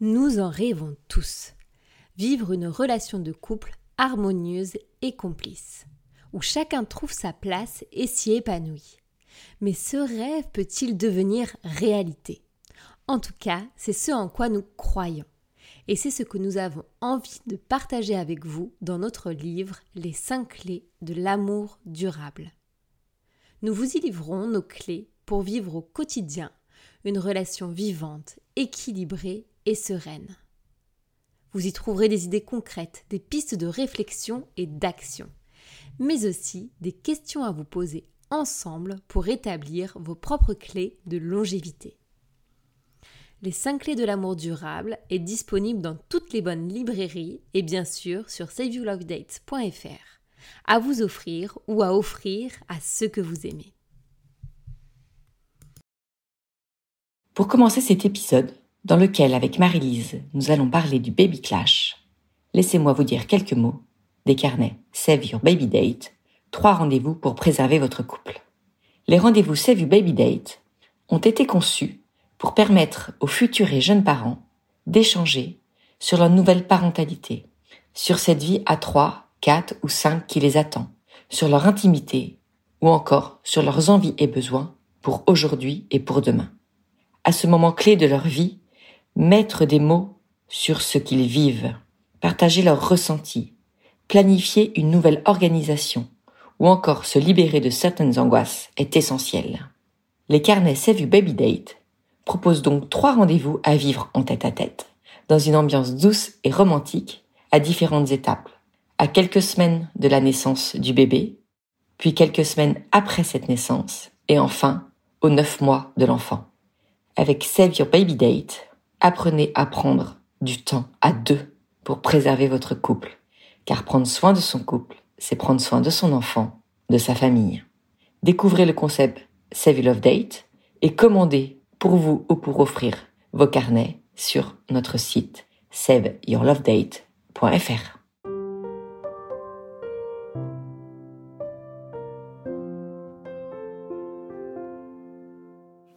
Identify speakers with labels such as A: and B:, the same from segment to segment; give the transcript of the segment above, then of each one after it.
A: Nous en rêvons tous. Vivre une relation de couple harmonieuse et complice, où chacun trouve sa place et s'y épanouit. Mais ce rêve peut-il devenir réalité? En tout cas, c'est ce en quoi nous croyons. Et c'est ce que nous avons envie de partager avec vous dans notre livre Les 5 clés de l'amour durable. Nous vous y livrons nos clés pour vivre au quotidien une relation vivante, équilibrée et sereine. Vous y trouverez des idées concrètes, des pistes de réflexion et d'action, mais aussi des questions à vous poser ensemble pour établir vos propres clés de longévité. Les 5 clés de l'amour durable est disponible dans toutes les bonnes librairies et bien sûr sur saveyoulovedates.fr à vous offrir ou à offrir à ceux que vous aimez.
B: Pour commencer cet épisode, dans lequel, avec Marie-Lise, nous allons parler du baby clash, laissez-moi vous dire quelques mots des carnets Save Your Baby Date, trois rendez-vous pour préserver votre couple. Les rendez-vous Save Your Baby Date ont été conçus pour permettre aux futurs jeunes parents d'échanger sur leur nouvelle parentalité, sur cette vie à trois, quatre ou cinq qui les attend, sur leur intimité ou encore sur leurs envies et besoins pour aujourd'hui et pour demain à ce moment clé de leur vie, mettre des mots sur ce qu'ils vivent, partager leurs ressentis, planifier une nouvelle organisation ou encore se libérer de certaines angoisses est essentiel. Les carnets Save You Baby Date proposent donc trois rendez-vous à vivre en tête à tête, dans une ambiance douce et romantique à différentes étapes, à quelques semaines de la naissance du bébé, puis quelques semaines après cette naissance, et enfin aux neuf mois de l'enfant. Avec Save Your Baby Date, apprenez à prendre du temps à deux pour préserver votre couple. Car prendre soin de son couple, c'est prendre soin de son enfant, de sa famille. Découvrez le concept Save Your Love Date et commandez pour vous ou pour offrir vos carnets sur notre site saveyourlovedate.fr.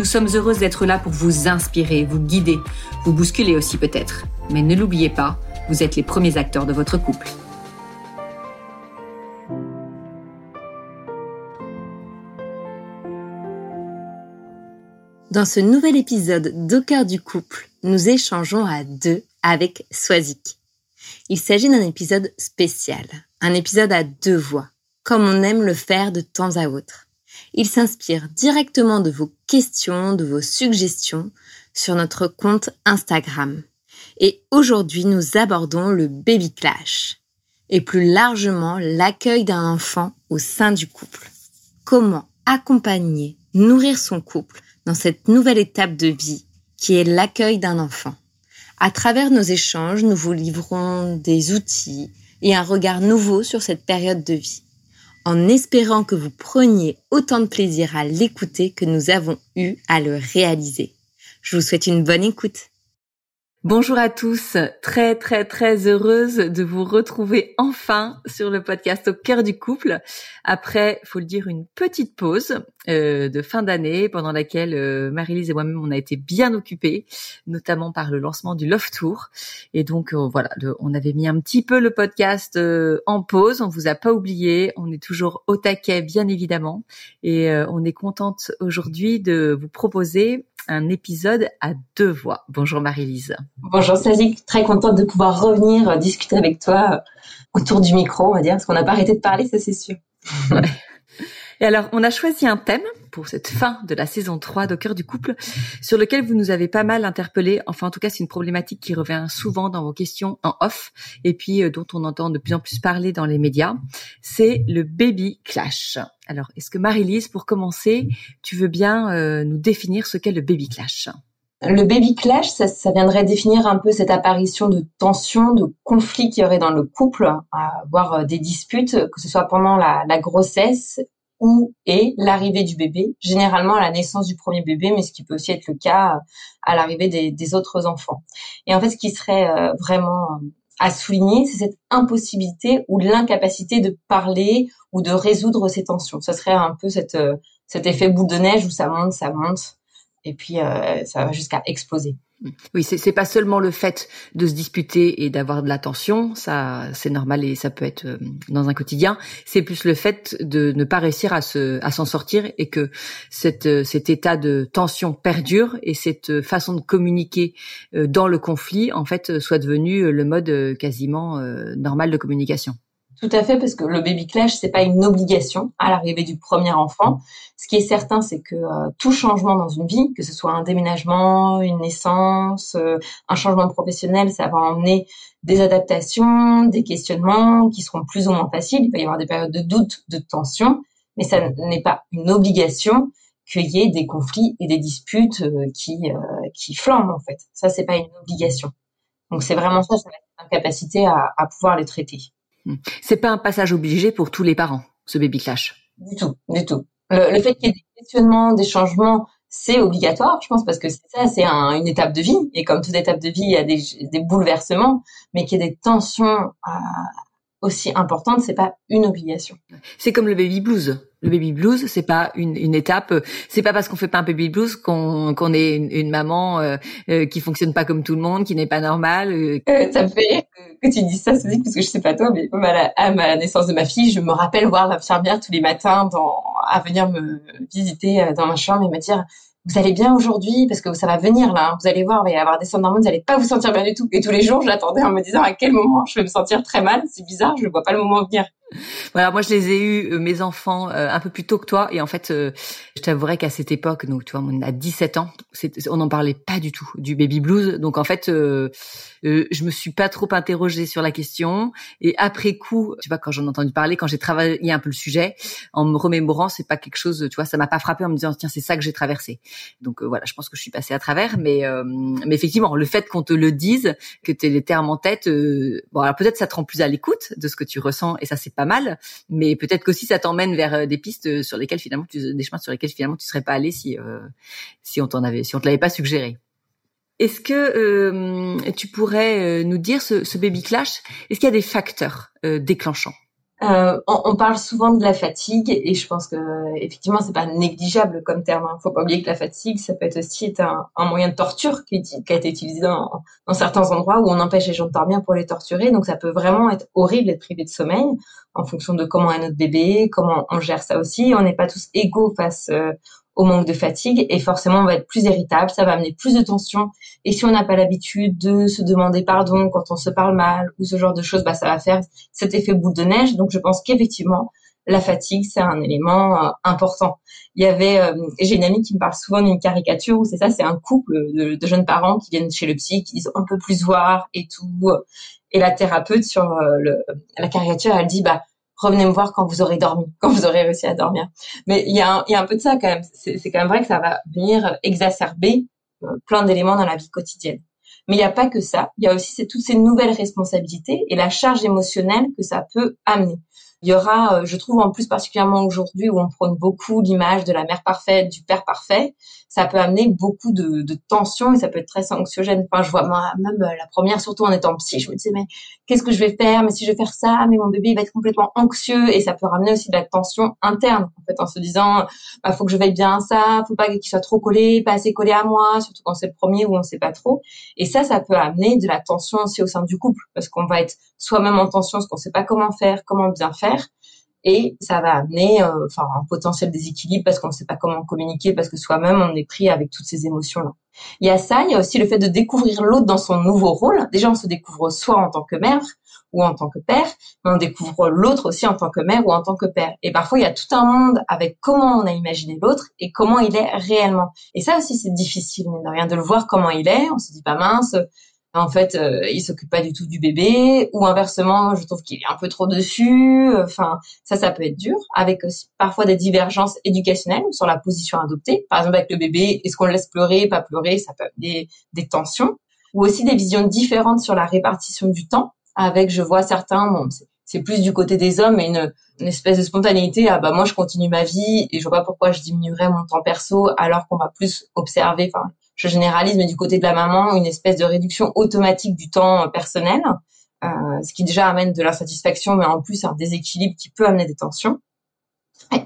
B: Nous sommes heureuses d'être là pour vous inspirer, vous guider, vous bousculer aussi peut-être. Mais ne l'oubliez pas, vous êtes les premiers acteurs de votre couple.
A: Dans ce nouvel épisode d'Au du couple, nous échangeons à deux avec Swazik. Il s'agit d'un épisode spécial, un épisode à deux voix, comme on aime le faire de temps à autre. Il s'inspire directement de vos questions, de vos suggestions sur notre compte Instagram. Et aujourd'hui, nous abordons le baby clash et plus largement l'accueil d'un enfant au sein du couple. Comment accompagner, nourrir son couple dans cette nouvelle étape de vie qui est l'accueil d'un enfant? À travers nos échanges, nous vous livrons des outils et un regard nouveau sur cette période de vie en espérant que vous preniez autant de plaisir à l'écouter que nous avons eu à le réaliser. Je vous souhaite une bonne écoute.
B: Bonjour à tous, très très très heureuse de vous retrouver enfin sur le podcast au cœur du couple. Après, faut le dire, une petite pause euh, de fin d'année pendant laquelle euh, Marie-Lise et moi-même on a été bien occupés, notamment par le lancement du Love Tour. Et donc euh, voilà, on avait mis un petit peu le podcast en pause, on vous a pas oublié, on est toujours au taquet bien évidemment. Et on est contente aujourd'hui de vous proposer un épisode à deux voix. Bonjour Marie-Lise.
C: Bonjour Sazik, très contente de pouvoir revenir euh, discuter avec toi euh, autour du micro, on va dire, parce qu'on n'a pas arrêté de parler, ça c'est sûr.
B: Et alors, on a choisi un thème pour cette fin de la saison 3 d'Au cœur du couple, sur lequel vous nous avez pas mal interpellé. Enfin, en tout cas, c'est une problématique qui revient souvent dans vos questions en off, et puis euh, dont on entend de plus en plus parler dans les médias. C'est le baby clash. Alors, est-ce que Marie-Lise, pour commencer, tu veux bien euh, nous définir ce qu'est le baby clash?
C: Le baby clash, ça, ça, viendrait définir un peu cette apparition de tension, de conflit qu'il y aurait dans le couple, voire des disputes, que ce soit pendant la, la grossesse ou et l'arrivée du bébé, généralement à la naissance du premier bébé, mais ce qui peut aussi être le cas à l'arrivée des, des, autres enfants. Et en fait, ce qui serait euh, vraiment euh, à souligner, c'est cette impossibilité ou l'incapacité de parler ou de résoudre ces tensions. Ce serait un peu cette, euh, cet effet boule de neige où ça monte, ça monte, et puis ça va jusqu'à exploser.
B: Oui, c'est pas seulement le fait de se disputer et d'avoir de l'attention, ça c'est normal et ça peut être euh, dans un quotidien. C'est plus le fait de ne pas réussir à se à s'en sortir et que cette euh, cet état de tension perdure et cette façon de communiquer euh, dans le conflit en fait soit devenu le mode quasiment normal de communication.
C: Tout à fait, parce que le baby clash, c'est pas une obligation à l'arrivée du premier enfant. Ce qui est certain, c'est que euh, tout changement dans une vie, que ce soit un déménagement, une naissance, euh, un changement professionnel, ça va emmener des adaptations, des questionnements qui seront plus ou moins faciles. Il va y avoir des périodes de doute, de tension, mais ça n'est pas une obligation qu'il y ait des conflits et des disputes euh, qui qui flambent en fait. Ça, c'est pas une obligation. Donc c'est vraiment ça, ça va être incapacité à, à pouvoir les traiter.
B: Hmm. C'est pas un passage obligé pour tous les parents, ce baby clash.
C: Du tout, du tout. Le, fait qu'il y ait des questionnements, des changements, c'est obligatoire, je pense, parce que c'est ça, c'est une étape de vie. Et comme toute étape de vie, il y a des, des bouleversements, mais qu'il y ait des tensions euh, aussi importantes, c'est pas une obligation.
B: C'est comme le baby blues le baby blues, c'est pas une, une étape. C'est pas parce qu'on fait pas un baby blues qu'on est une, maman euh, euh, qui fonctionne pas comme tout le monde, qui n'est pas normale.
C: Euh. euh ça fait que tu dis ça, c'est parce que je sais pas toi, mais à la, à la naissance de ma fille, je me rappelle voir l'infirmière tous les matins dans, à venir me visiter dans ma chambre et me dire vous allez bien aujourd'hui? Parce que ça va venir là. Hein. Vous allez voir, il y avoir des d'hormones, vous allez pas vous sentir bien du tout. Et tous les jours, j'attendais en me disant à quel moment je vais me sentir très mal? C'est bizarre, je ne vois pas le moment venir.
B: Voilà, moi je les ai eu euh, mes enfants euh, un peu plus tôt que toi. Et en fait euh, je t'avouerais qu'à cette époque nous tu vois on a 17 ans, on n'en parlait pas du tout du baby blues. Donc en fait je me suis pas trop interrogée sur la question. Et après coup tu vois quand j'en ai entendu parler quand j'ai travaillé un peu le sujet en me remémorant c'est pas quelque chose tu vois ça m'a pas frappé en me disant tiens c'est ça que j'ai traversé. Donc voilà je pense que je suis passée à travers. Mais mais effectivement le fait qu'on te le dise que tu les termes en tête bon alors peut-être ça te rend plus à l'écoute de ce que tu ressens et ça c'est mal, mais peut-être qu'aussi ça t'emmène vers euh, des pistes euh, sur lesquelles finalement tu, des chemins sur lesquels finalement tu serais pas allé si euh, si on t'en avait si on te l'avait pas suggéré. Est-ce que tu pourrais nous dire ce, baby clash? Est-ce qu'il y a des facteurs déclenchants?
C: Euh, on, on, parle souvent de la fatigue et je pense que effectivement c'est pas négligeable comme terme. Hein. Faut pas oublier que la fatigue, ça peut être aussi un, un moyen de torture qui, qui, a été utilisé dans, dans, certains endroits où on empêche les gens de dormir pour les torturer. Donc ça peut vraiment être horrible d'être privé de sommeil en fonction de comment est notre bébé, comment on gère ça aussi. On n'est pas tous égaux face euh, au manque de fatigue et forcément on va être plus irritable, ça va amener plus de tension et si on n'a pas l'habitude de se demander pardon quand on se parle mal ou ce genre de choses, bah ça va faire cet effet boule de neige. Donc je pense qu'effectivement la fatigue c'est un élément euh, important. Il y avait euh, j'ai une amie qui me parle souvent d'une caricature où c'est ça, c'est un couple de, jeunes parents qui viennent chez le psy qui disent on peut plus voir et tout et la thérapeute sur euh, la caricature elle dit bah revenez me voir quand vous aurez dormi, quand vous aurez réussi à dormir. Mais il y a un, y a un peu de ça quand même. C'est quand même vrai que ça va venir exacerber euh, plein d'éléments dans la vie quotidienne. Mais il n'y a pas que ça. Il y a aussi toutes ces nouvelles responsabilités et la charge émotionnelle que ça peut amener. Il y aura, euh, je trouve en plus particulièrement aujourd'hui où on prône beaucoup l'image de la mère parfaite, du père parfait, ça peut amener beaucoup de, de tensions et ça peut être très anxiogène. Enfin, je vois moi même euh, la première, surtout en étant psy, je me disais mais qu'est-ce que je vais faire? Mais si je vais faire ça, mais mon bébé il va être complètement anxieux et ça peut ramener aussi de la tension interne en fait en se disant bah faut que je veille bien à ça, faut pas qu'il soit trop collé, pas assez collé à moi, surtout quand c'est le premier où on sait pas trop. Et ça, ça peut amener de la tension aussi au sein du couple parce qu'on va être soi-même en tension, parce qu'on sait pas comment faire, comment bien faire et ça va amener euh, enfin un potentiel déséquilibre parce qu'on ne sait pas comment communiquer parce que soi-même on est pris avec toutes ces émotions là. Il y a ça, il y a aussi le fait de découvrir l'autre dans son nouveau rôle. Déjà on se découvre soit en tant que mère ou en tant que père, mais on découvre l'autre aussi en tant que mère ou en tant que père. Et parfois il y a tout un monde avec comment on a imaginé l'autre et comment il est réellement. Et ça aussi c'est difficile mais de rien de le voir comment il est. On se dit pas mince, en fait, euh, il s'occupe pas du tout du bébé, ou inversement, je trouve qu'il est un peu trop dessus. Enfin, ça, ça peut être dur, avec aussi parfois des divergences éducationnelles sur la position adoptée. Par exemple, avec le bébé, est-ce qu'on le laisse pleurer, pas pleurer, ça peut des, des tensions, ou aussi des visions différentes sur la répartition du temps. Avec, je vois certains, bon, c'est plus du côté des hommes, mais une, une espèce de spontanéité. Ah bah moi, je continue ma vie et je vois pas pourquoi je diminuerais mon temps perso alors qu'on va plus observer. Je généralise, mais du côté de la maman, une espèce de réduction automatique du temps euh, personnel, euh, ce qui déjà amène de l'insatisfaction, mais en plus un déséquilibre qui peut amener des tensions.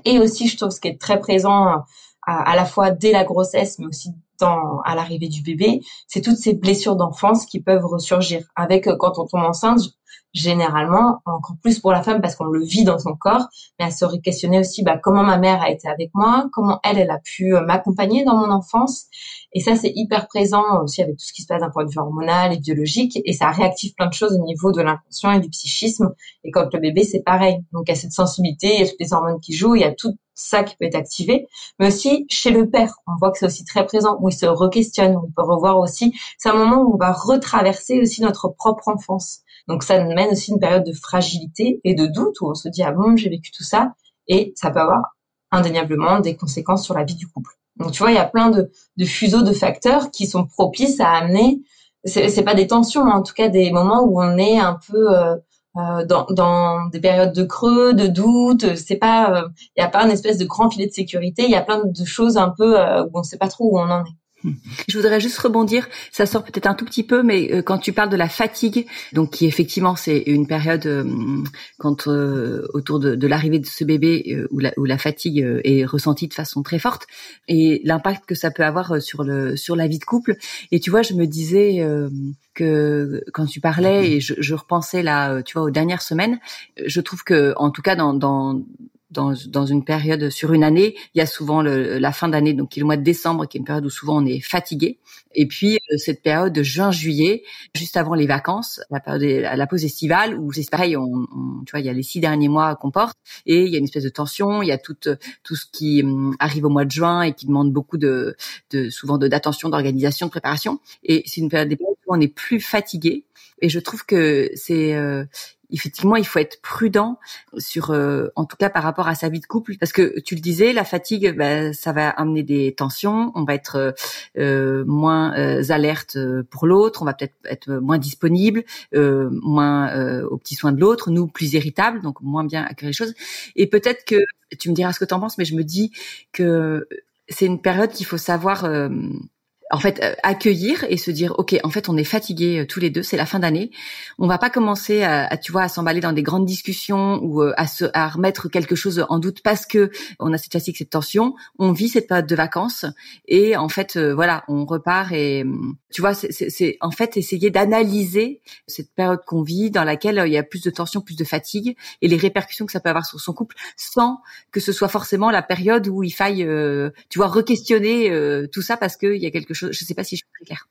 C: Et aussi, je trouve ce qui est très présent euh, à, la fois dès la grossesse, mais aussi dans, à l'arrivée du bébé, c'est toutes ces blessures d'enfance qui peuvent ressurgir. Avec quand on tombe enceinte, généralement, encore plus pour la femme parce qu'on le vit dans son corps, mais elle se questionner aussi bah, comment ma mère a été avec moi, comment elle, elle a pu euh, m'accompagner dans mon enfance. Et ça, c'est hyper présent aussi avec tout ce qui se passe d'un point de vue hormonal et biologique, et ça réactive plein de choses au niveau de l'inconscient et du psychisme. Et quand le bébé, c'est pareil. Donc, il y a cette sensibilité, il y a toutes les hormones qui jouent, il y a tout ça qui peut être activé, mais aussi chez le père, on voit que c'est aussi très présent, où il se re-questionne, où il peut revoir aussi, c'est un moment où on va retraverser aussi notre propre enfance. Donc ça mène aussi une période de fragilité et de doute où on se dit ah bon j'ai vécu tout ça et ça peut avoir indéniablement des conséquences sur la vie du couple. Donc tu vois il y a plein de, fuseaux de facteurs qui sont propices à amener c'est pas des tensions mais en tout cas des moments où on est un peu euh, euh dans, des périodes de creux, de doute, c'est pas, euh, il n'y a pas une espèce de grand filet de sécurité. Il y a plein de choses un peu où on ne sait pas trop où on en est.
B: Je voudrais juste rebondir, ça sort peut-être un tout petit peu, mais euh, quand tu parles de la fatigue, donc qui effectivement c'est une période euh, quand euh, autour de, de l'arrivée de ce bébé où, la, où la fatigue est ressentie de façon très forte et l'impact que ça peut avoir sur le sur la vie de couple. Et tu vois, je me disais que quand tu parlais et je, je repensais là, tu vois, aux dernières semaines, je trouve que en tout cas dans dans dans, dans une période sur une année, il y a souvent le, la fin d'année, donc qui est le mois de décembre, qui est une période où souvent on est fatigué. Et puis euh, cette période de juin-juillet, juste avant les vacances, la période la pause estivale, où c'est pareil, on, tu vois, il y a les six derniers mois qu'on porte, et il y a une espèce de tension, il y a tout tout ce qui hum, arrive au mois de juin et qui demande beaucoup de, de souvent de d'attention, d'organisation, de préparation. Et c'est une période où on est plus fatigué. Et je trouve que c'est euh, effectivement, il faut être prudent sur, euh, en tout cas par rapport à sa vie de couple, parce que tu le disais, la fatigue, bah, ça va amener des tensions, on va être euh, euh moins euh, alerte pour l'autre, on va peut-être être moins disponible, moins aux petits soins de l'autre, nous plus irritables, donc moins bien accueillir les choses. Et peut-être que tu me diras ce que tu en penses, mais je me dis que c'est une période qu'il faut savoir en fait euh, accueillir et se dire ok en fait on est fatigués euh, tous les deux c'est la fin d'année. On va pas commencer à, tu vois à s'emballer dans des grandes discussions ou euh, à se à remettre quelque chose en doute parce que on a cette fatigue cette tension. On vit cette période de vacances et en fait voilà on repart et tu vois c'est en fait essayer d'analyser cette période qu'on vit dans laquelle il y a plus de tension plus de fatigue et les répercussions que ça peut avoir sur son couple sans que ce soit forcément la période où il faille tu vois re-questionner tout ça parce qu'il y a quelque je ne sais pas si je suis très claire.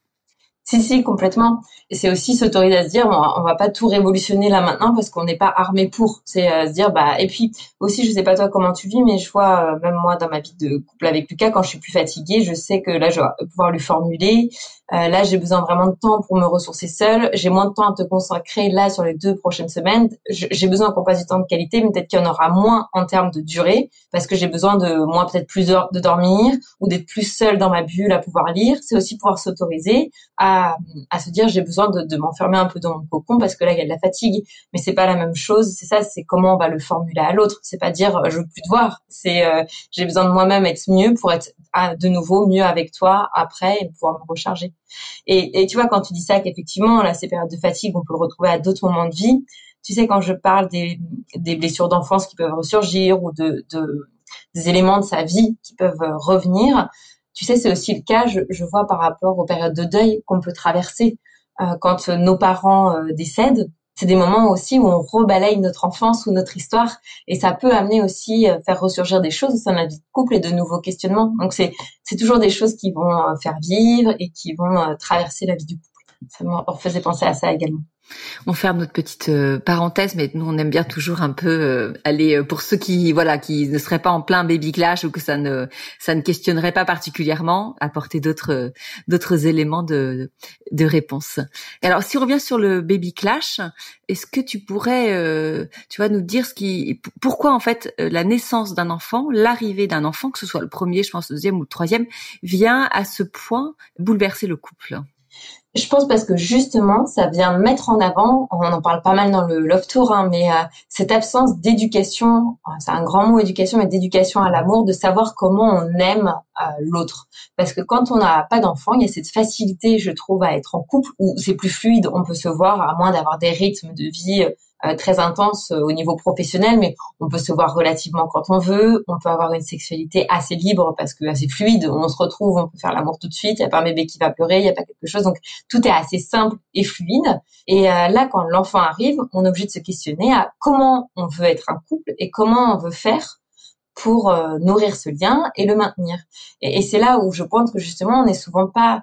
C: Si, si, complètement. Et c'est aussi s'autoriser à se dire, bon, on va pas tout révolutionner là maintenant parce qu'on n'est pas armé pour. C'est euh, se dire, bah, et puis aussi, je sais pas toi comment tu vis, mais je vois, euh, même moi dans ma vie de couple avec Lucas, quand je suis plus fatiguée, je sais que là, je vais pouvoir lui formuler. Euh, là, j'ai besoin vraiment de temps pour me ressourcer seule. J'ai moins de temps à te consacrer là sur les deux prochaines semaines. J'ai besoin qu'on passe du temps de qualité, mais peut-être qu'il y en aura moins en termes de durée parce que j'ai besoin de moi peut-être plus de dormir ou d'être plus seule dans ma bulle à pouvoir lire. C'est aussi pouvoir s'autoriser à à, se dire j'ai besoin de, de m'enfermer un peu dans mon cocon parce que là il y a de la fatigue mais c'est pas la même chose c'est ça c'est comment on va le formuler à l'autre c'est pas dire je veux plus te voir c'est euh, j'ai besoin de moi-même être mieux pour être de nouveau mieux avec toi après et pouvoir me recharger et, tu vois quand tu dis ça qu'effectivement là ces périodes de fatigue on peut le retrouver à d'autres moments de vie tu sais quand je parle des, blessures d'enfance qui peuvent ressurgir ou de, de des éléments de sa vie qui peuvent revenir tu sais, c'est aussi le cas, je, je, vois par rapport aux périodes de deuil qu'on peut traverser euh, quand nos parents euh, décèdent. C'est des moments aussi où on rebalaye notre enfance ou notre histoire et ça peut amener aussi euh, faire ressurgir des choses au sein de la vie de couple et de nouveaux questionnements. Donc c'est c'est toujours des choses qui vont faire vivre et qui vont traverser la vie du couple. Ça me faisait penser à ça également.
B: On ferme notre petite euh, parenthèse, mais nous on aime bien toujours un peu euh, aller euh, pour ceux qui voilà qui ne seraient pas en plein baby clash ou que ça ne ça ne questionnerait pas particulièrement, apporter d'autres d'autres éléments de de réponse. Alors si on revient sur le baby clash, est-ce que tu pourrais tu vas nous dire ce qui pourquoi en fait la naissance d'un enfant, l'arrivée d'un enfant, que ce soit le premier, je pense le deuxième ou le troisième, vient à ce point bouleverser le couple?
C: Je pense parce que justement, ça vient mettre en avant, on en parle pas mal dans le Love Tour, hein, mais euh, cette absence d'éducation, euh, c'est un grand mot éducation, mais d'éducation à l'amour, de savoir comment on aime euh, l'autre. Parce que quand on n'a pas d'enfant, il y a cette facilité, je trouve, à être en couple où c'est plus fluide, on peut se voir à moins d'avoir des rythmes de vie euh, très intense euh, au niveau professionnel, mais on peut se voir relativement quand on veut, on peut avoir une sexualité assez libre parce que assez fluide, on se retrouve, on peut faire l'amour tout de suite, il n'y a pas un bébé qui va pleurer, il n'y a pas quelque chose, donc tout est assez simple et fluide. Et euh, là, quand l'enfant arrive, on est obligé de se questionner à comment on veut être un couple et comment on veut faire pour nourrir ce lien et le maintenir. Et, et c'est là où je pense que justement, on n'est souvent pas euh,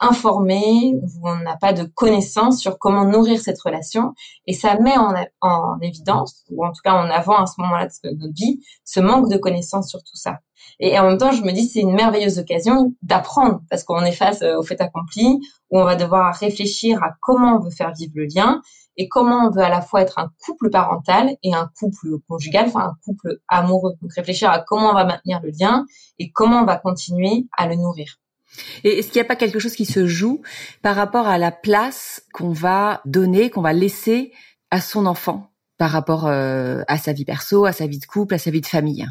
C: informé, où on n'a pas de connaissances sur comment nourrir cette relation, et ça met en, en évidence, ou en tout cas en avant à ce moment-là de notre vie, ce manque de connaissances sur tout ça. Et en même temps, je me dis c'est une merveilleuse occasion d'apprendre, parce qu'on est face euh, au fait accompli, où on va devoir réfléchir à comment on veut faire vivre le lien, et comment on veut à la fois être un couple parental et un couple conjugal, enfin un couple amoureux. Donc réfléchir à comment on va maintenir le lien et comment on va continuer à le nourrir.
B: Et est-ce qu'il n'y a pas quelque chose qui se joue par rapport à la place qu'on va donner, qu'on va laisser à son enfant par rapport euh, à sa vie perso, à sa vie de couple, à sa vie de famille?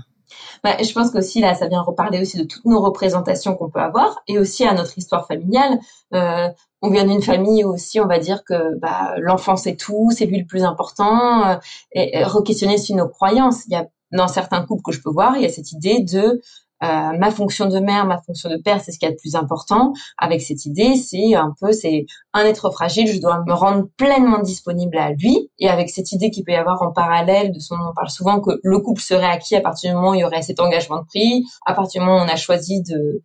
C: Bah, je pense qu'aussi là, ça vient reparler aussi de toutes nos représentations qu'on peut avoir et aussi à notre histoire familiale. Euh, on vient d'une famille où aussi on va dire que bah, l'enfant c'est tout, c'est lui le plus important. Euh, et, re-questionner aussi nos croyances. Il y a dans certains couples que je peux voir, il y a cette idée de euh, ma fonction de mère, ma fonction de père, c'est ce qui est le plus important. Avec cette idée, c'est un peu, c'est un être fragile, je dois me rendre pleinement disponible à lui. Et avec cette idée qu'il peut y avoir en parallèle de son, on parle souvent que le couple serait acquis à partir du moment où il y aurait cet engagement de prix, à partir du moment où on a choisi de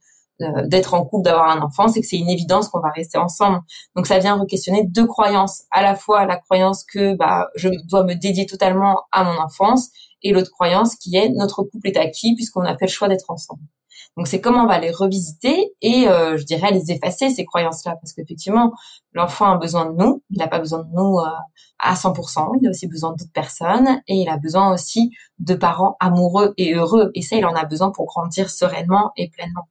C: d'être en couple, d'avoir un enfant, c'est que c'est une évidence qu'on va rester ensemble. Donc ça vient re-questionner deux croyances, à la fois la croyance que bah, je dois me dédier totalement à mon enfance et l'autre croyance qui est notre couple est acquis puisqu'on a fait le choix d'être ensemble. Donc c'est comment on va les revisiter et euh, je dirais les effacer ces croyances-là parce qu'effectivement l'enfant a besoin de nous, il n'a pas besoin de nous euh, à 100%, il a aussi besoin d'autres personnes et il a besoin aussi de parents amoureux et heureux et ça il en a besoin pour grandir sereinement et pleinement.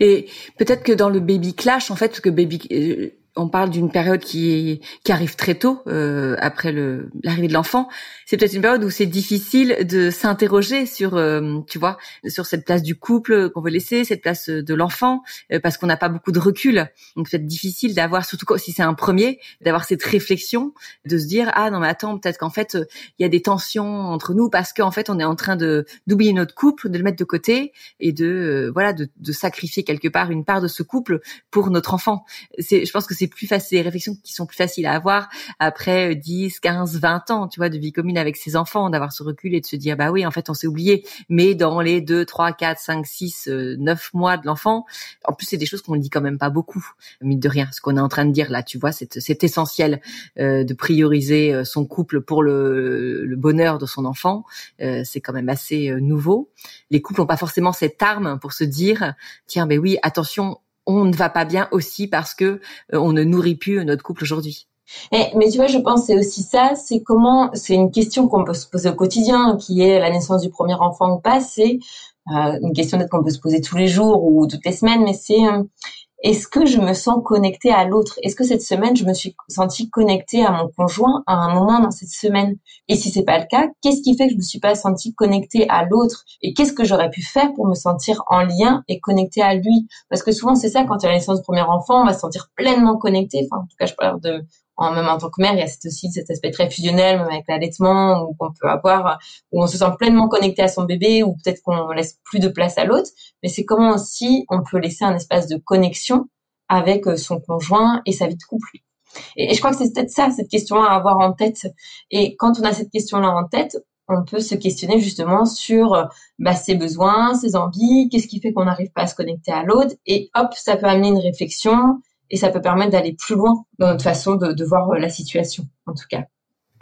B: Et peut-être que dans le baby clash en fait que baby euh, on parle d'une période qui qui arrive très tôt euh, après le l'arrivée de l'enfant. C'est peut-être une période où c'est difficile de s'interroger sur, euh, tu vois, sur cette place du couple qu'on veut laisser, cette place de l'enfant, euh, parce qu'on n'a pas beaucoup de recul. Donc peut-être difficile d'avoir, surtout si c'est un premier, d'avoir cette réflexion, de se dire ah non mais attends peut-être qu'en fait il y a des tensions entre nous parce qu'en fait on est en train de d'oublier notre couple, de le mettre de côté et de voilà de, de sacrifier quelque part une part de ce couple pour notre enfant. C'est, je pense que c'est plus facile, des réflexions qui sont plus faciles à avoir après 10, 15, 20 ans, tu vois, de vie commune avec ses enfants, d'avoir ce recul et de se dire, bah oui, en fait, on s'est oublié. Mais dans les 2, 3, 4, 5, 6, 9 mois de l'enfant, en plus, c'est des choses qu'on ne dit quand même pas beaucoup, mine de rien. Ce qu'on est en train de dire là, tu vois, c'est essentiel euh, de prioriser euh, son couple pour le, le bonheur de son enfant. Euh, c'est quand même assez euh, nouveau. Les couples n'ont pas forcément cette arme pour se dire, tiens, ben oui, attention, on ne va pas bien aussi parce que euh, on ne nourrit plus notre couple aujourd'hui.
C: mais tu vois, je pense c'est aussi ça, c'est comment, c'est une question qu'on peut se poser au quotidien, qui est la naissance du premier enfant ou pas, c'est euh, une question qu'on peut se poser tous les jours ou toutes les semaines, mais c'est euh, est-ce que je me sens connectée à l'autre? Est-ce que cette semaine, je me suis sentie connectée à mon conjoint à un moment dans cette semaine? Et si c'est pas le cas, qu'est-ce qui fait que je me suis pas sentie connectée à l'autre? Et qu'est-ce que j'aurais pu faire pour me sentir en lien et connectée à lui? Parce que souvent, c'est ça, quand il y a la naissance du premier enfant, on va se sentir pleinement connecté. Enfin, en tout cas, je parle de en même en tant que mère, il y a aussi cet aspect très fusionnel, même avec l'allaitement, qu'on peut avoir, où on se sent pleinement connecté à son bébé, ou peut-être qu'on laisse plus de place à l'autre. Mais c'est comment aussi on peut laisser un espace de connexion avec euh, son conjoint et sa vie de couple. Et, je crois que c'est peut-être ça, cette question à avoir en tête. Et quand on a cette question-là en tête, on peut se questionner justement sur euh, bah, ses besoins, ses envies, qu'est-ce qui fait qu'on n'arrive pas à se connecter à l'autre, et hop, ça peut amener une réflexion et ça peut permettre d'aller plus loin dans notre façon de, de voir la situation, en tout cas.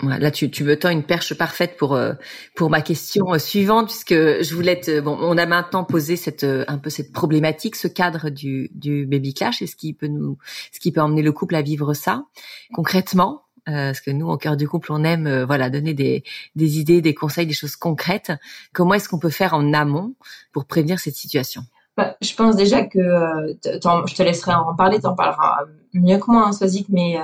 B: Là, tu, tu me tends une perche parfaite pour euh, pour ma question euh, suivante, puisque je voulais te, bon, on a maintenant posé cette euh, un peu cette problématique, ce cadre du du baby clash, et ce qui peut nous, ce qui peut emmener le couple à vivre ça concrètement. parce que nous, au cœur du couple, on aime voilà donner des des idées, des conseils, des choses concrètes. Comment est-ce qu'on peut faire en amont pour prévenir cette situation?
C: Bah, je pense déjà que je te laisserai en parler, tu en parleras mieux que moi, hein, Swazik, mais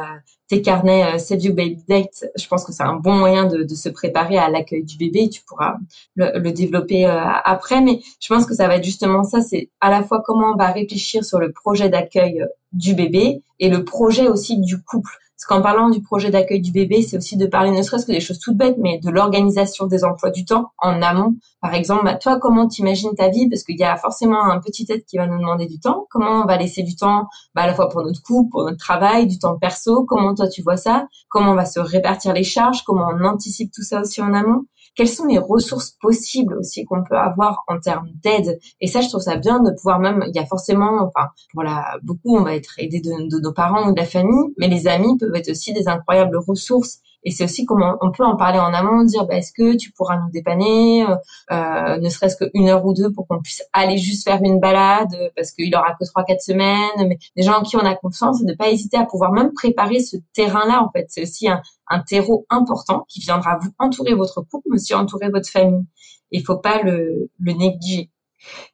C: tes carnets euh, Save You Baby Date, je pense que c'est un bon moyen de, de se préparer à l'accueil du bébé. Tu pourras le, le développer euh, après, mais je pense que ça va être justement ça. C'est à la fois comment on va réfléchir sur le projet d'accueil du bébé et le projet aussi du couple. Parce qu'en parlant du projet d'accueil du bébé, c'est aussi de parler ne serait-ce que des choses toutes bêtes, mais de l'organisation des emplois du temps en amont. Par exemple, bah, toi, comment tu imagines ta vie? Parce qu'il y a forcément un petit être qui va nous demander du temps. Comment on va laisser du temps bah, à la fois pour notre couple, pour notre travail, du temps perso? Comment toi tu vois ça? Comment on va se répartir les charges? Comment on anticipe tout ça aussi en amont? Quelles sont les ressources possibles aussi qu'on peut avoir en termes d'aide? Et ça, je trouve ça bien de pouvoir même, il y a forcément, enfin, voilà, beaucoup, on va être aidé de nos parents ou de la famille, mais les amis peuvent être aussi des incroyables ressources et c'est aussi comment on peut en parler en amont, dire bah, est-ce que tu pourras nous dépanner, euh, euh ne serait-ce qu'une heure ou deux pour qu'on puisse aller juste faire une balade parce qu'il aura que trois quatre semaines. Mais des gens en qui on a confiance de pas hésiter à pouvoir même préparer ce terrain-là. En fait, c'est aussi un, un terreau important qui viendra vous entourer votre couple, mais aussi entourer votre famille. Il faut pas le, le négliger.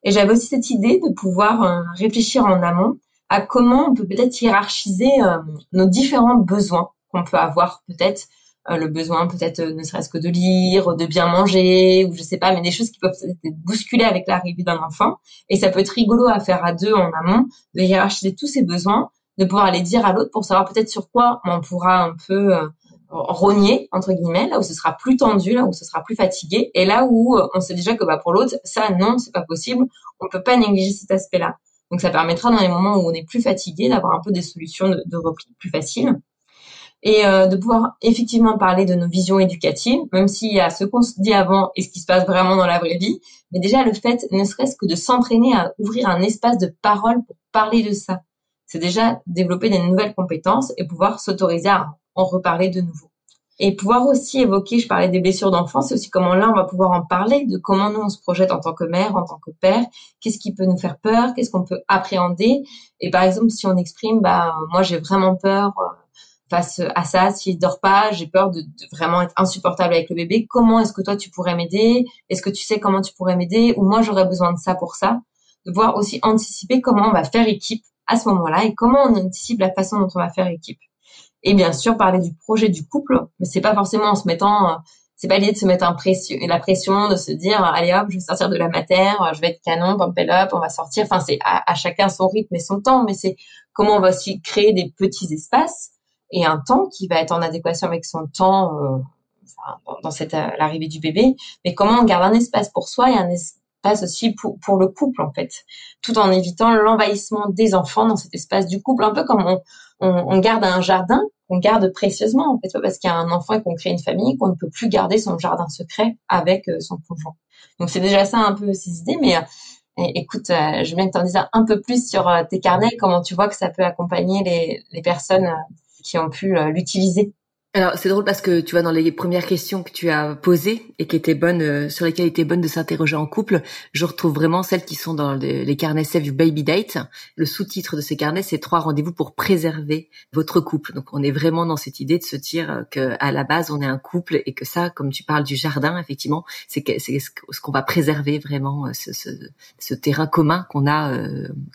C: Et j'avais aussi cette idée de pouvoir euh, réfléchir en amont à comment on peut peut-être hiérarchiser euh, nos différents besoins qu'on peut avoir peut-être euh, le besoin peut-être ne serait-ce que de lire, de bien manger ou je sais pas mais des choses qui peuvent être bousculées avec l'arrivée d'un enfant. Et ça peut être rigolo à faire à deux en amont de hiérarchiser tous ces besoins de pouvoir les dire à l'autre pour savoir peut-être sur quoi on pourra un peu rogner entre guillemets là où ce sera plus tendu là où ce sera plus fatigué et là où euh, on sait déjà que bah pour l'autre ça non c'est pas possible on peut pas négliger cet aspect là donc ça permettra dans les moments où on est plus fatigué d'avoir un peu des solutions de repli plus faciles et euh, de pouvoir effectivement parler de nos visions éducatives même s'il y a ce qu'on se dit avant et ce qui se passe vraiment dans la vraie vie mais déjà le fait ne serait-ce que de s'entraîner à ouvrir un espace de parole pour parler de ça c'est déjà développer des nouvelles compétences et pouvoir s'autoriser à en reparler de nouveau. Et pouvoir aussi évoquer, je parlais des blessures d'enfance, c'est aussi comment là on va pouvoir en parler, de comment nous on se projette en tant que mère, en tant que père, qu'est-ce qui peut nous faire peur, qu'est-ce qu'on peut appréhender. Et par exemple, si on exprime, bah moi j'ai vraiment peur euh, face à ça, s'il dort pas, j'ai peur de, vraiment être insupportable avec le bébé. Comment est-ce que toi tu pourrais m'aider? Est-ce que tu sais comment tu pourrais m'aider? Ou moi j'aurais besoin de ça pour ça? De pouvoir aussi anticiper comment on va faire équipe à ce moment-là et comment on anticipe la façon dont on va faire équipe. Et bien sûr, parler du projet du couple, mais c'est pas forcément en se mettant, euh, c'est pas l'idée de se mettre un pression, la pression, de se dire, allez hop, je vais sortir de la matière, je vais être canon, pump up, on va sortir. Enfin, c'est à, chacun son rythme et son temps, mais c'est comment on va aussi créer des petits espaces et un temps qui va être en adéquation avec son temps euh, dans, cette euh, l'arrivée du bébé, mais comment on garde un espace pour soi et un espace aussi pour, pour le couple en fait, tout en évitant l'envahissement des enfants dans cet espace du couple, un peu comme on, on, on garde un jardin qu'on garde précieusement, en fait, parce qu'il y a un enfant et qu'on crée une famille, qu'on ne peut plus garder son jardin secret avec euh, son conjoint. Donc c'est déjà ça un peu ces idées, mais euh, écoute, je veux bien que un peu plus sur tes carnets, comment tu vois que ça peut accompagner les, les personnes qui ont pu l'utiliser.
B: Alors c'est drôle parce que tu vois dans les premières questions que tu as posées et qui étaient bonnes euh, sur lesquelles il était bonne de s'interroger en couple, je retrouve vraiment celles qui sont dans les, carnets Save Baby Date. Le sous-titre de ces carnets c'est trois rendez-vous pour préserver votre couple. Donc on est vraiment dans cette idée de se dire euh, que à la base on est un couple et que ça comme tu parles du jardin effectivement, c'est ce qu'on va préserver vraiment euh, ce, ce, ce terrain commun qu'on a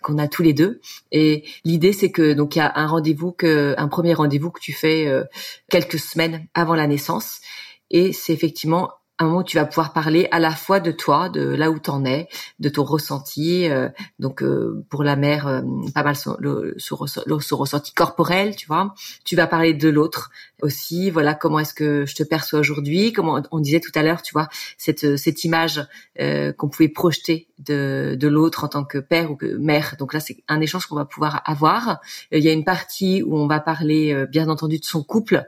B: qu'on a tous les deux. Et l'idée c'est que donc il y a un rendez-vous que un premier rendez-vous que tu fais quelques semaines avant la naissance. Et c'est effectivement un moment où tu vas pouvoir parler à la fois de toi, de là où tu en es, de ton ressenti. Euh, donc euh, pour la mère, euh, pas mal son, le, ressenti corporel, tu vois. Tu vas parler de l'autre aussi. Voilà comment est-ce que je te perçois aujourd'hui. Comment on disait tout à l'heure, tu vois, cette cette image qu'on pouvait projeter de de l'autre en tant que père ou que mère. Donc là, c'est un échange qu'on va pouvoir avoir. Il y a une partie où on va parler, bien entendu, de son couple.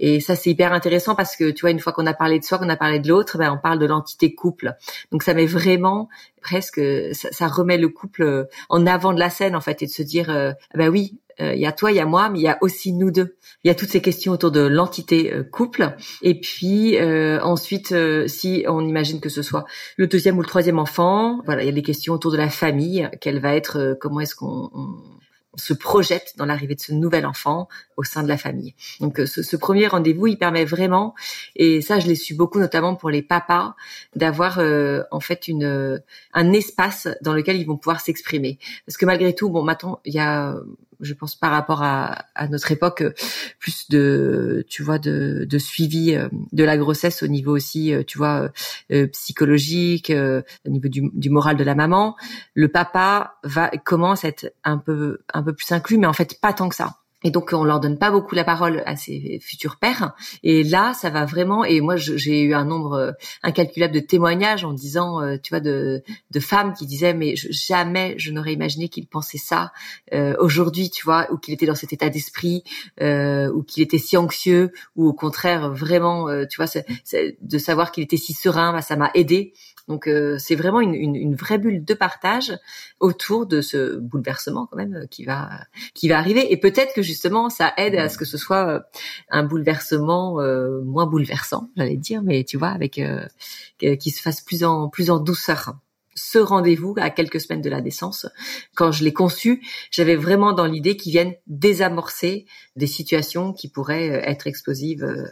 B: Et ça, c'est hyper intéressant parce que tu vois, une fois qu'on a parlé de soi, qu'on a parlé de l'autre, ben, on parle de l'entité couple. Donc ça met vraiment presque, ça, remet le couple en avant de la scène en fait, et de se dire, euh, ben oui, il y a toi, il y a moi, mais il y a aussi nous deux. Il y a toutes ces questions autour de l'entité couple. Et puis ensuite, si on imagine que ce soit le deuxième ou le troisième enfant, voilà, il y a des questions autour de la famille. Quelle va être, comment est-ce qu'on se projette dans l'arrivée de ce nouvel enfant au sein de la famille. Donc euh, ce, premier rendez-vous, il permet vraiment, et ça je l'ai su beaucoup notamment pour les papas, d'avoir euh, en fait une un espace dans lequel ils vont pouvoir s'exprimer. Parce que malgré tout, bon maintenant il y a je pense par rapport à, notre époque plus de tu vois de, suivi euh, de la grossesse au niveau aussi tu vois psychologique au niveau du, du, moral de la maman. Le papa va commence à être un peu un peu plus inclus mais en fait pas tant que ça et donc on leur donne pas beaucoup la parole à ces futurs pères. Et là, ça va vraiment. Et moi, j'ai eu un nombre euh, incalculable de témoignages en disant, euh, tu vois, de, de femmes qui disaient mais jamais je n'aurais imaginé qu'il pensait ça euh, aujourd'hui, tu vois, ou qu'il était dans cet état d'esprit, ou qu'il était si anxieux, ou au contraire vraiment, tu vois, de savoir qu'il était si serein, bah, ça m'a aidé. Donc euh, c'est vraiment une, une, une, vraie bulle de partage autour de ce bouleversement quand même euh, qui va qui va arriver. Et peut-être que justement ça aide à ce que ce soit euh, un bouleversement moins bouleversant, j'allais dire, mais tu vois, avec qui se fasse plus en plus en douceur ce rendez-vous à quelques semaines de la naissance. Quand je l'ai conçu, j'avais vraiment dans l'idée qu'ils viennent désamorcer des situations qui pourraient euh, être explosives euh,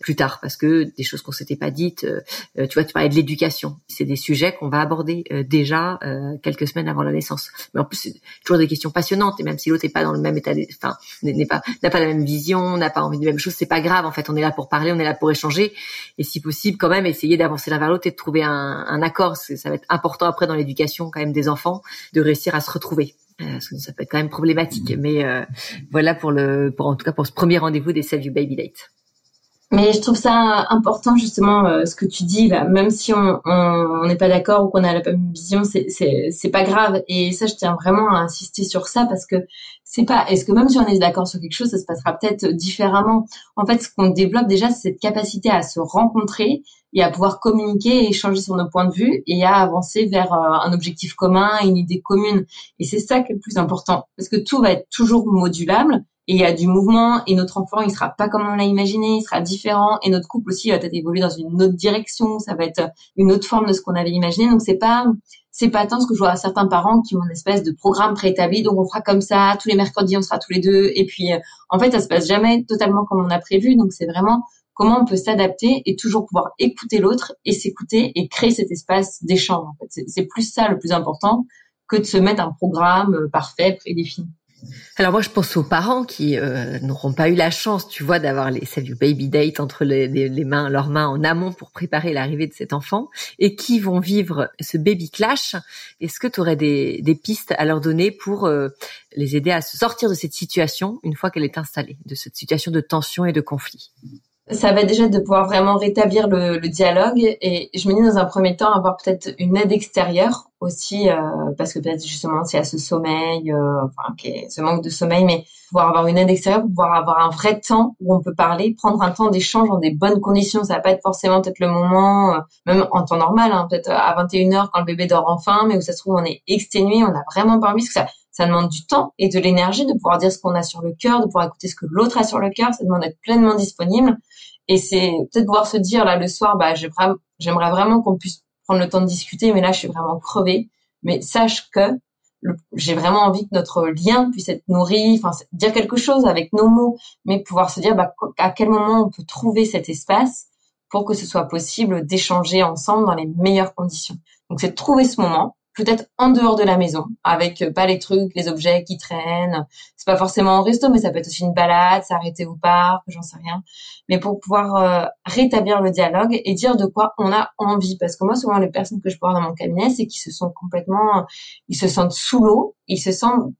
B: plus tard, parce que des choses qu'on s'était pas dites. Euh, tu vois, tu parlais de l'éducation. C'est des sujets qu'on va aborder déjà quelques semaines avant la naissance. Mais en plus, c'est toujours des questions passionnantes. Et même si l'autre n'est pas dans le même état, enfin, n'est pas n'a pas la même vision, n'a pas envie de la même chose, c'est pas grave. En fait, on est là pour parler, on est là pour échanger, et si possible, quand même, essayer d'avancer l'un vers l'autre et de trouver un, un accord. Ça va être important après dans l'éducation quand même des enfants de réussir à se retrouver. Euh, parce que ça peut être quand même problématique, mais euh, voilà pour le, pour en tout cas pour ce premier rendez-vous des Save You Baby Date.
C: Mais je trouve ça important justement euh, ce que tu dis là, même si on n'est pas d'accord ou qu'on a la même vision, c'est pas grave. Et ça, je tiens vraiment à insister sur ça parce que c'est pas. Est-ce que même si on est d'accord sur quelque chose, ça se passera peut-être différemment? En fait, ce qu'on développe déjà, c'est cette capacité à se rencontrer et à pouvoir communiquer et échanger sur nos points de vue et à avancer vers euh, un objectif commun, une idée commune. Et c'est ça qui est le plus important parce que tout va être toujours modulable et il y a du mouvement et notre enfant il sera pas comme on l'a imaginé, il sera différent et notre couple aussi va peut-être évoluer dans une autre direction, ça va être une autre forme de ce qu'on avait imaginé. Donc c'est pas c'est pas tant ce que je vois à certains parents qui ont une espèce de programme préétabli, donc on fera comme ça, tous les mercredis on sera tous les deux et puis euh, en fait ça se passe jamais totalement comme on a prévu. Donc c'est vraiment comment on peut s'adapter et toujours pouvoir écouter l'autre et s'écouter et créer cet espace d'échange. En fait. C'est plus ça le plus important que de se mettre un programme euh, parfait, prédéfini.
B: Alors moi, je pense aux parents qui euh, n'auront pas eu la chance, tu vois, d'avoir les Save You Baby Date entre les, les, mains, leurs mains en amont pour préparer l'arrivée de cet enfant, et qui vont vivre ce baby clash. Est-ce que tu aurais des, des, pistes à leur donner pour euh, les aider à se sortir de cette situation une fois qu'elle est installée, de cette situation de tension et de conflit?
C: Ça va déjà de pouvoir vraiment rétablir le, le, dialogue et je me dis dans un premier temps avoir peut-être une aide extérieure aussi euh, parce que peut-être justement c'est à ce sommeil euh, enfin ce manque de sommeil mais pouvoir avoir une aide extérieure pouvoir avoir un vrai temps où on peut parler prendre un temps d'échange dans des bonnes conditions. Ça va pas être forcément peut-être le moment euh, même en temps normal hein, peut-être à 21h quand le bébé dort enfin mais où ça se trouve on est exténué on a vraiment pas envie parce que ça ça demande du temps et de l'énergie de pouvoir dire ce qu'on a sur le cœur, de pouvoir écouter ce que l'autre a sur le cœur. Ça demande d'être pleinement disponible. Et c'est peut-être pouvoir se dire là le soir, bah j'aimerais vraiment qu'on puisse prendre le temps de discuter, mais là je suis vraiment crevée. Mais sache que j'ai vraiment envie que notre lien puisse être nourri, enfin dire quelque chose avec nos mots, mais pouvoir se dire bah, à quel moment on peut trouver cet espace pour que ce soit possible d'échanger ensemble dans les meilleures conditions. Donc c'est trouver ce moment, peut-être en dehors de la maison, avec euh, pas les trucs, les objets qui traînent. C'est pas forcément en resto, mais ça peut être aussi une balade, s'arrêter au parc, j'en sais rien. Mais pour pouvoir euh, rétablir le dialogue et dire de quoi on a envie. Parce que moi, souvent, les personnes que je vois dans mon cabinet, c'est qu'ils se sont complètement, ils se sentent sous l'eau, ils se sentent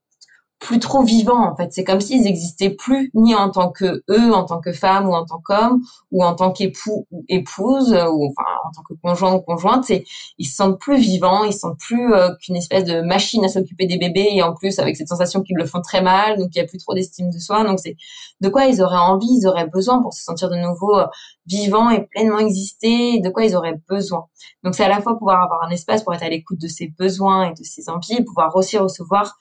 C: plus trop vivants en fait. C'est comme s'ils existaient plus ni en tant que eux, en tant que femmes ou en tant qu'hommes ou en tant qu'époux ou épouse ou enfin en tant que conjoint ou conjointe. C'est ils se sentent plus vivants, ils se sentent plus euh, qu'une espèce de machine à s'occuper des bébés et en plus avec cette sensation qu'ils le font très mal, donc il y a plus trop d'estime de soi. Donc c'est de quoi ils auraient envie, ils auraient besoin pour se sentir de nouveau euh, vivants et pleinement exister, de quoi ils auraient besoin. Donc c'est à la fois pouvoir avoir un espace pour être à l'écoute de ses besoins et de ses envies, pouvoir aussi recevoir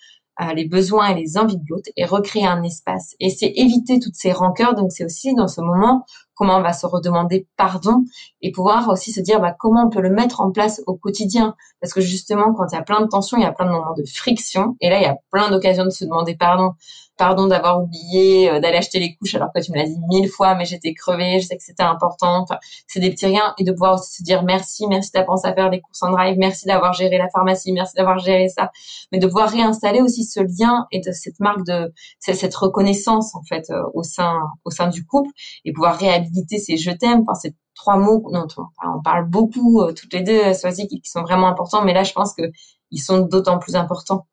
C: les besoins et les envies de l'autre et recréer un espace. Et c'est éviter toutes ces rancœurs. Donc c'est aussi dans ce moment comment on va se redemander pardon et pouvoir aussi se dire bah, comment on peut le mettre en place au quotidien. Parce que justement, quand il y a plein de tensions, il y a plein de moments de friction. Et là, il y a plein d'occasions de se demander pardon pardon d'avoir oublié euh, d'aller acheter les couches alors que tu me l'as dit mille fois, mais j'étais crevée, je sais que c'était important. Enfin, c'est des petits riens et de pouvoir aussi se dire merci, merci d'avoir pensé à faire des courses en drive, merci d'avoir géré la pharmacie, merci d'avoir géré ça, mais de pouvoir réinstaller aussi ce lien et de cette marque de cette reconnaissance en fait euh, au sein au sein du couple et pouvoir réhabiliter ces je t'aime, enfin ces trois mots dont on, parle beaucoup euh, toutes les deux, Soisy, qui, sont vraiment importants, mais là je pense que ils sont d'autant plus importants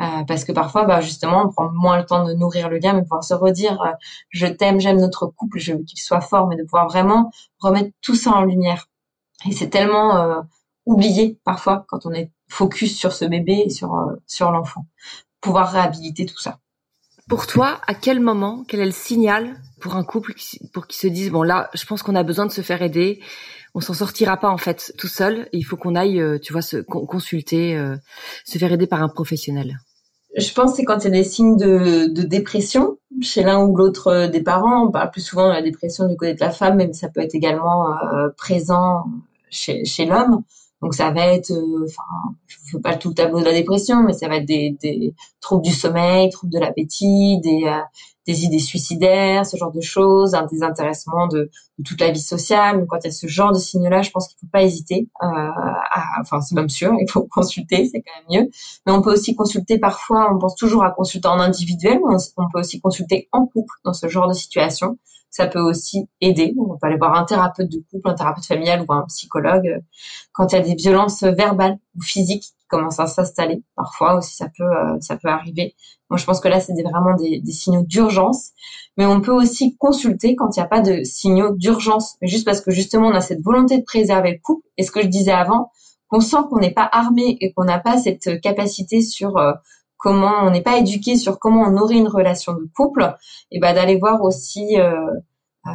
C: euh, parce que parfois, bah, justement, on prend moins le temps de nourrir le lien, mais pouvoir se redire euh, je t'aime, j'aime notre couple, je veux qu'il soit fort, mais de pouvoir vraiment remettre tout ça en lumière. Et c'est tellement euh, oublié parfois quand on est focus sur ce bébé et sur l'enfant. Pouvoir réhabiliter tout ça.
B: Pour toi, à quel moment, quel est le signal pour un couple pour qu'ils se disent bon là, je pense qu'on a besoin de se faire aider, on s'en sortira pas en fait tout seul, il faut qu'on aille, tu vois, se consulter, se faire aider par un professionnel?
C: Je pense que c'est quand il y a des signes de, de dépression chez l'un ou l'autre euh, des parents. On parle plus souvent de la dépression du côté de la femme, mais ça peut être également euh, présent chez, chez l'homme. Donc ça va être, euh, enfin, je ne fais pas tout le tableau de la dépression, mais ça va être des, des troubles du sommeil, troubles de l'appétit, des, des idées suicidaires, ce genre de choses, un désintéressement de, de, toute la vie sociale. Donc, quand il y a ce genre de signes-là, je pense qu'il ne faut pas hésiter. Euh, enfin, c'est même sûr, il faut consulter, c'est quand même mieux. Mais on peut aussi consulter parfois, on pense toujours à consulter en individuel, mais on, peut aussi consulter en couple dans ce genre de situation. Ça peut aussi aider. On peut aller voir un thérapeute de couple, un thérapeute familial ou un psychologue quand il y a des violences verbales ou physiques qui commencent à s'installer. Parfois aussi, ça peut, euh, ça peut arriver. Moi, je pense que là, c'est vraiment des, des signaux d'urgence. Mais on peut aussi consulter quand il n'y a pas de signaux d'urgence. Juste parce que justement, on a cette volonté de préserver le couple. Et ce que je disais avant, qu'on sent qu'on n'est pas armé et qu'on n'a pas cette capacité sur euh, comment on n'est pas éduqué sur comment on nourrit une relation de couple, et ben d'aller voir aussi euh, euh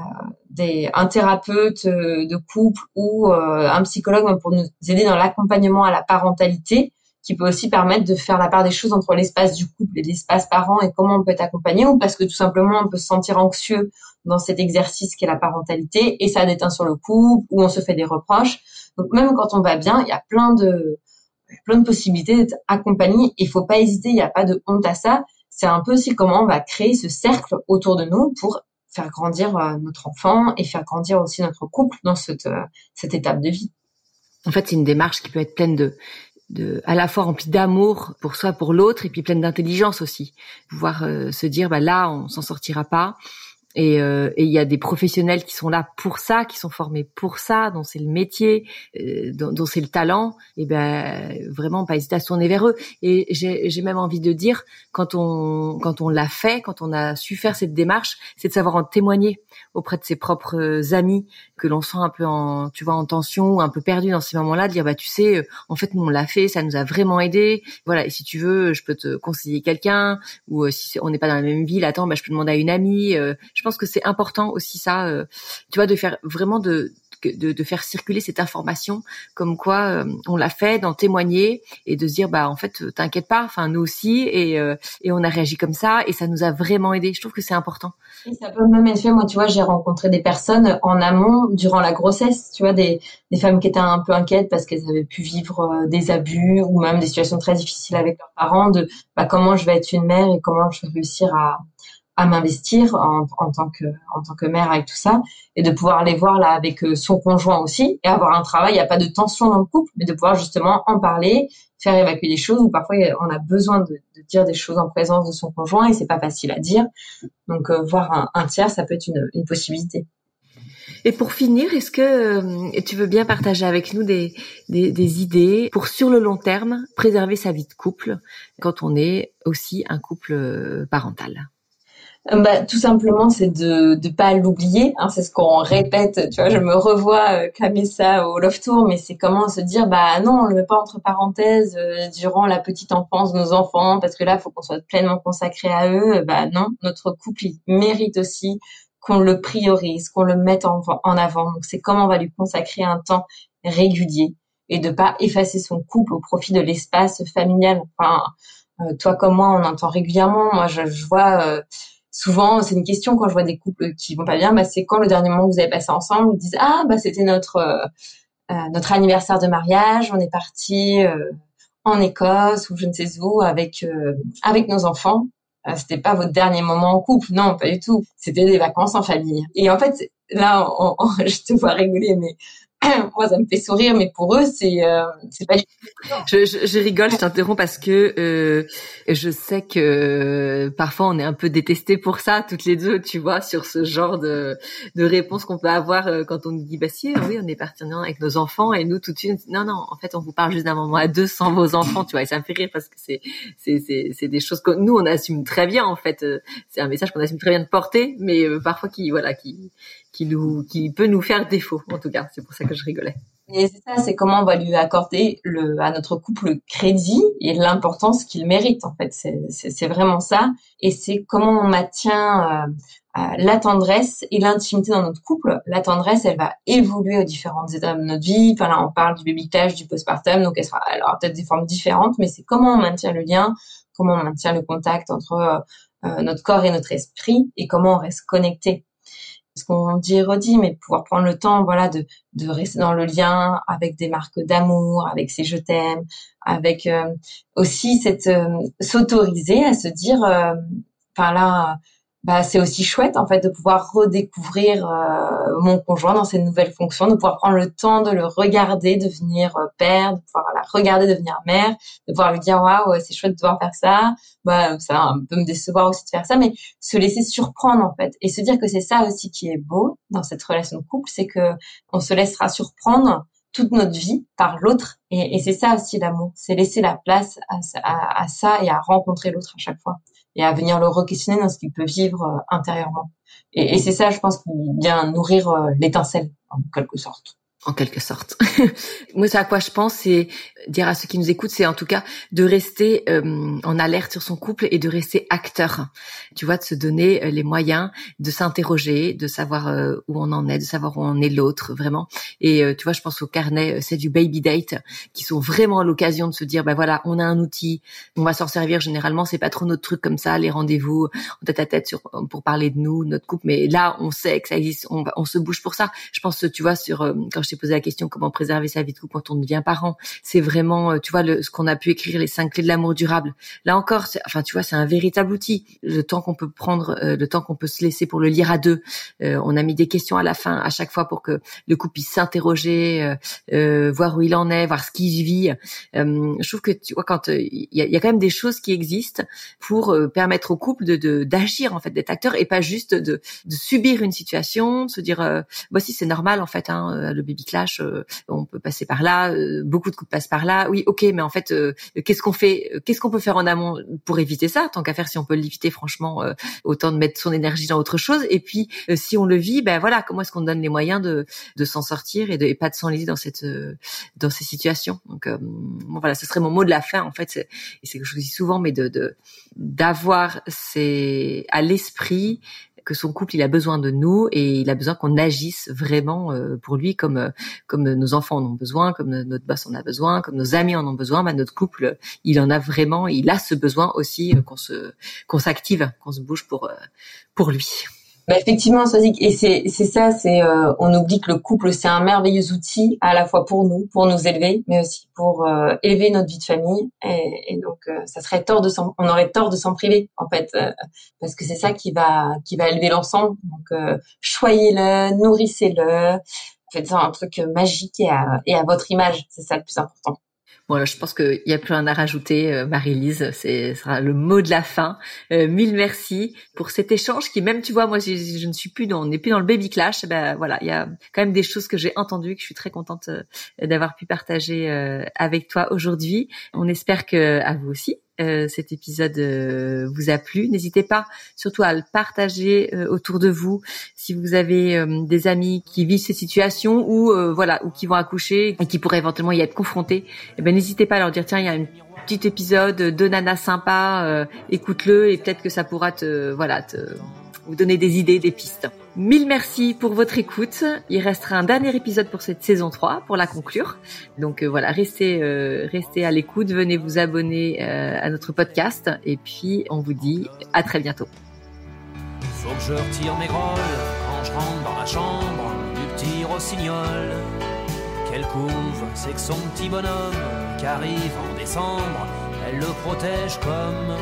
C: des, un thérapeute de couple ou un psychologue pour nous aider dans l'accompagnement à la parentalité qui peut aussi permettre de faire la part des choses entre l'espace du couple et l'espace parent et comment on peut être accompagné ou parce que tout simplement on peut se sentir anxieux dans cet exercice qui est la parentalité et ça déteint sur le couple ou on se fait des reproches. Donc même quand on va bien, il y a plein de plein de possibilités d'être accompagné. Il faut pas hésiter, il n'y a pas de honte à ça. C'est un peu aussi comment on va créer ce cercle autour de nous pour faire grandir euh, notre enfant et faire grandir aussi notre couple dans cette, euh, cette étape de vie.
B: En fait, c'est une démarche qui peut être pleine de, de, à la fois remplie d'amour pour soi, pour l'autre, et puis pleine d'intelligence aussi. Pouvoir euh, se dire, bah là, on s'en sortira pas. Euh, et il y a des professionnels qui sont là pour ça, qui sont formés pour ça, dont c'est le métier, euh, dont, c'est le talent. Et ben vraiment pas hésiter à se tourner vers eux. Et j'ai même envie de dire quand on quand on l'a fait, quand on a su faire cette démarche, c'est de savoir en témoigner auprès de ses propres amis que l'on sent un peu en tu vois en tension, un peu perdu dans ces moments-là, de dire bah tu sais, en fait nous on l'a fait, ça nous a vraiment aidé. Voilà. Et si tu veux, je peux te conseiller quelqu'un ou euh, si on n'est pas dans la même ville, attends, bah je peux demander à une amie je pense que c'est important aussi ça, euh, tu vois, de faire vraiment de, de, faire circuler cette information comme quoi euh, on l'a fait, d'en témoigner et de se dire bah en fait t'inquiète pas, enfin nous aussi et, euh, et on a réagi comme ça et ça nous a vraiment aidé. Je trouve que c'est important.
C: Ça peut même être fait. Moi, tu vois, j'ai rencontré des personnes en amont durant la grossesse, tu vois, des, des femmes qui étaient un peu inquiètes parce qu'elles avaient pu vivre des abus ou même des situations très difficiles avec leurs parents. De bah, comment je vais être une mère et comment je vais réussir à à m'investir en, en, tant que en tant que mère avec tout ça et de pouvoir les voir là avec euh, son conjoint aussi et avoir un travail. Il n'y a pas de tension dans le couple mais de pouvoir justement en parler faire évacuer des choses ou parfois on a besoin de, de dire des choses en présence de son conjoint et c'est pas facile à dire. Donc euh, voir un, un, tiers ça peut être une, une possibilité.
B: Et pour finir, est-ce que euh, tu veux bien partager avec nous des, des, des, idées pour sur le long terme préserver sa vie de couple quand on est aussi un couple parental?
C: Bah, tout simplement, c'est de ne pas l'oublier. Hein, c'est ce qu'on répète. Tu vois, je me revois euh, clamer ça au Love Tour, mais c'est comment se dire, bah non, on le met pas entre parenthèses euh, durant la petite enfance de nos enfants, parce que là, faut qu'on soit pleinement consacré à eux. Bah non, notre couple il mérite aussi qu'on le priorise, qu'on le mette en, en avant. Donc c'est comment on va lui consacrer un temps régulier et de pas effacer son couple au profit de l'espace familial. Enfin, toi comme moi, on entend régulièrement. Moi, je, je vois souvent, c'est une question quand je vois des couples qui vont pas bien, bah, c'est quand le dernier moment que vous avez passé ensemble, ils disent ah bah c'était notre notre anniversaire de mariage, on est parti en Écosse ou je ne sais où avec avec nos enfants. C'était pas votre dernier moment en couple, non, pas du tout. C'était des vacances en famille. Et en fait, là, je te vois rigoler, mais moi ça me fait sourire mais pour eux c'est euh, c'est pas
B: je, je, je, rigole je t'interromps parce que euh, je sais que euh, parfois on est un peu détesté pour ça toutes les deux tu vois sur ce genre de de réponse qu'on peut avoir euh, quand on nous dit bah si oui on est parti avec nos enfants et nous tout de suite non non en fait on vous parle juste d'un moment à deux sans vos enfants tu vois et ça me fait rire parce que c'est c'est c'est c'est des choses que nous on assume très bien en fait c'est un message qu'on assume très bien de porter mais parfois qui voilà qui qui nous, qui peut nous faire défaut, en tout cas. C'est pour ça que je rigolais.
C: Et c'est ça, c'est comment on va lui accorder le, à notre couple le crédit et l'importance qu'il mérite, en fait. C'est vraiment ça. Et c'est comment on maintient euh, la tendresse et l'intimité dans notre couple. La tendresse, elle va évoluer aux différentes étapes de notre vie. Enfin là, on parle du baby clash, du postpartum, donc elle sera alors peut-être des formes différentes, mais c'est comment on maintient le lien, comment on maintient le contact entre euh, euh notre corps et notre esprit et comment on reste connecté ce qu'on dit et redit, mais pouvoir prendre le temps, voilà, de, rester dans le lien avec des marques d'amour, avec ces je t'aime, avec euh, aussi cette euh, s'autoriser à se dire, euh, enfin là, bah, c'est aussi chouette en fait de pouvoir redécouvrir euh, mon conjoint dans ses nouvelles fonctions, de pouvoir prendre le temps de le regarder devenir euh, père, de pouvoir la regarder devenir mère, de pouvoir lui dire waouh c'est chouette de pouvoir faire ça, bah ça peut me décevoir aussi de faire ça, mais se laisser surprendre en fait et se dire que c'est ça aussi qui est beau dans cette relation de couple, c'est que on se laissera surprendre toute notre vie par l'autre et, c'est ça aussi l'amour, c'est laisser la place à ça et à rencontrer l'autre à chaque fois et à venir le re-questionner dans ce qu'il peut vivre euh, intérieurement. Et, et c'est ça, je pense, qui vient nourrir euh, l'étincelle, en quelque sorte
B: en quelque sorte. Moi, c'est à quoi je pense, c'est dire à ceux qui nous écoutent, c'est en tout cas de rester euh, en alerte sur son couple et de rester acteur. Tu vois, de se donner euh, les moyens de s'interroger, de savoir euh, où on en est, de savoir où on est l'autre, vraiment. Et tu vois, je pense au carnet, c'est du baby date, qui sont vraiment l'occasion de se dire, ben voilà, on a un outil, on va s'en servir. Généralement, c'est pas trop notre truc comme ça, les rendez-vous en tête à tête sur, pour parler de nous, notre couple. Mais là, on sait que ça existe, on, on se bouge pour ça. Je pense, tu vois, sur quand je t'ai posé la question comment préserver sa vie de couple quand on devient parent, c'est vraiment, euh, tu vois, le, ce qu'on a pu écrire, les cinq clés de l'amour durable. Là encore, enfin, tu vois, c'est un véritable outil. Le temps qu'on peut prendre, euh, le temps qu'on peut se laisser pour le lire à deux. Euh, on a mis des questions à la fin, à chaque fois, pour que le couple puisse s'interroger, voir où il en est, voir ce qu'il vit. je trouve que, tu vois, quand il y, a, y, a, quand même des choses qui existent pour permettre au couple de d'agir, en fait, d'être acteur et pas juste de, de subir une situation, de se dire, voici, c'est normal, en fait, hein, le bébé euh, on peut passer par là, euh, beaucoup de couples passent par là. Oui, ok, mais en fait, euh, qu'est-ce qu'on fait Qu'est-ce qu'on peut faire en amont pour éviter ça? Tant qu'à faire, si on peut l'éviter, franchement, autant de mettre son énergie dans autre chose. Et puis, si on le vit, ben voilà, comment est-ce qu'on donne les moyens de, de s'en sortir et de et pas de s'enliser dans cette dans ces situations? Donc bon, voilà, ce serait mon mot de la fin en fait. Et c'est que je dis souvent, mais de d'avoir à l'esprit que son couple il a besoin de nous et il a besoin qu'on agisse vraiment euh, pour lui comme euh, comme nos enfants en ont besoin, comme notre boss en a besoin, comme nos amis en ont besoin. Bah, notre couple il en a vraiment, il a ce besoin aussi euh, qu'on se qu'on s'active, qu'on se bouge pour pour lui.
C: Bah effectivement, et c'est ça, c'est euh, on oublie que le couple c'est un merveilleux outil à la fois pour nous, pour nous élever, mais aussi pour euh, élever notre vie de famille. Et, et donc euh, ça serait tort de on aurait tort de s'en priver en fait, parce que c'est ça qui va qui va élever l'ensemble. Donc choyez-le, nourrissez-le, faites un truc magique et à, et à votre image, c'est ça le plus important.
B: Bon, je pense qu'il y a plus rien à rajouter, euh, Marie-Lise. C'est sera le mot de la fin. Euh, mille merci pour cet échange qui, même, tu vois, moi, je, ne suis plus dans, on n'est plus dans le baby clash. Ben voilà, il y a quand même des choses que j'ai entendues que je suis très contente euh, d'avoir pu partager avec toi aujourd'hui. On espère que à vous aussi, euh, cet épisode euh, vous a plu. N'hésitez pas surtout à le partager euh, autour de vous si vous avez des amis qui vivent ces situations ou voilà ou qui vont accoucher et qui pourraient éventuellement y être confrontés. Eh ben n'hésitez pas à leur dire tiens il y a un petit épisode de Nana sympa, écoute-le et peut-être que ça pourra te voilà te vous donner des idées, des pistes. Mille merci pour votre écoute. Il restera un dernier épisode pour cette saison 3 pour la conclure. Donc euh, voilà, restez, euh, restez à l'écoute, venez vous abonner euh, à notre podcast et puis on vous dit à très bientôt.
D: Faut que je retire mes grolles quand je rentre dans la chambre du petit rossignol. Quelle couve, c'est que son petit bonhomme qui arrive en décembre, elle le protège comme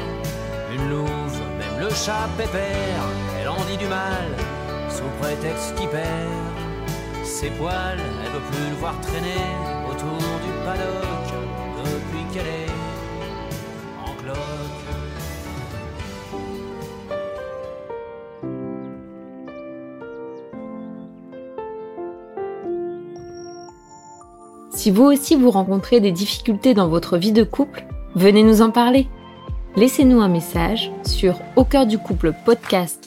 D: une louve. Même le chat pépère, elle en dit du mal sous prétexte qu'il perd ses poils. Elle veut plus le voir traîner autour du paddock depuis qu'elle est en cloque.
E: Si vous aussi vous rencontrez des difficultés dans votre vie de couple, venez nous en parler. Laissez-nous un message sur au cœur du couple podcast